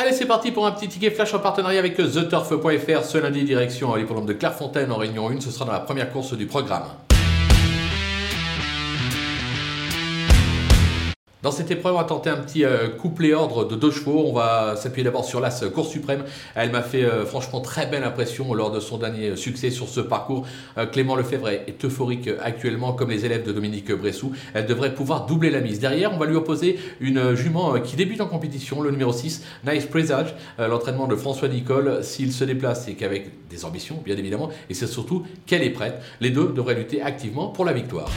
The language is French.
Allez, c'est parti pour un petit ticket flash en partenariat avec TheTurf.fr. Ce lundi, direction l'hippodrome de Clairefontaine en Réunion 1. Ce sera dans la première course du programme. Dans cette épreuve, on va tenter un petit euh, couplet ordre de deux chevaux. On va s'appuyer d'abord sur l'As Course Suprême. Elle m'a fait euh, franchement très belle impression lors de son dernier succès sur ce parcours. Euh, Clément Lefebvre est euphorique actuellement, comme les élèves de Dominique Bressou. Elle devrait pouvoir doubler la mise. Derrière, on va lui opposer une jument qui débute en compétition, le numéro 6, Nice Presage, l'entraînement de François Nicole. S'il se déplace, c'est qu'avec des ambitions, bien évidemment, et c'est surtout qu'elle est prête. Les deux devraient lutter activement pour la victoire.